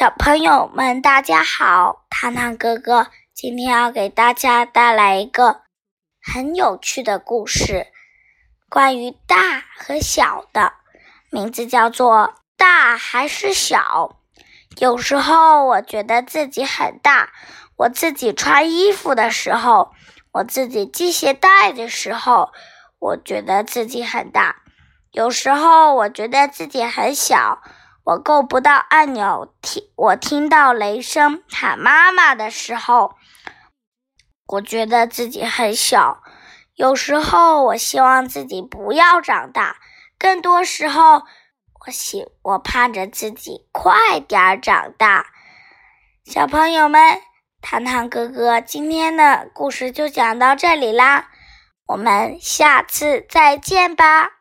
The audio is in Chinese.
小朋友们，大家好！糖糖哥哥今天要给大家带来一个很有趣的故事，关于大和小的，名字叫做《大还是小》。有时候我觉得自己很大，我自己穿衣服的时候，我自己系鞋带的时候，我觉得自己很大。有时候我觉得自己很小，我够不到按钮，听我听到雷声喊妈妈的时候，我觉得自己很小。有时候我希望自己不要长大，更多时候我希我盼着自己快点长大。小朋友们，糖糖哥哥今天的故事就讲到这里啦，我们下次再见吧。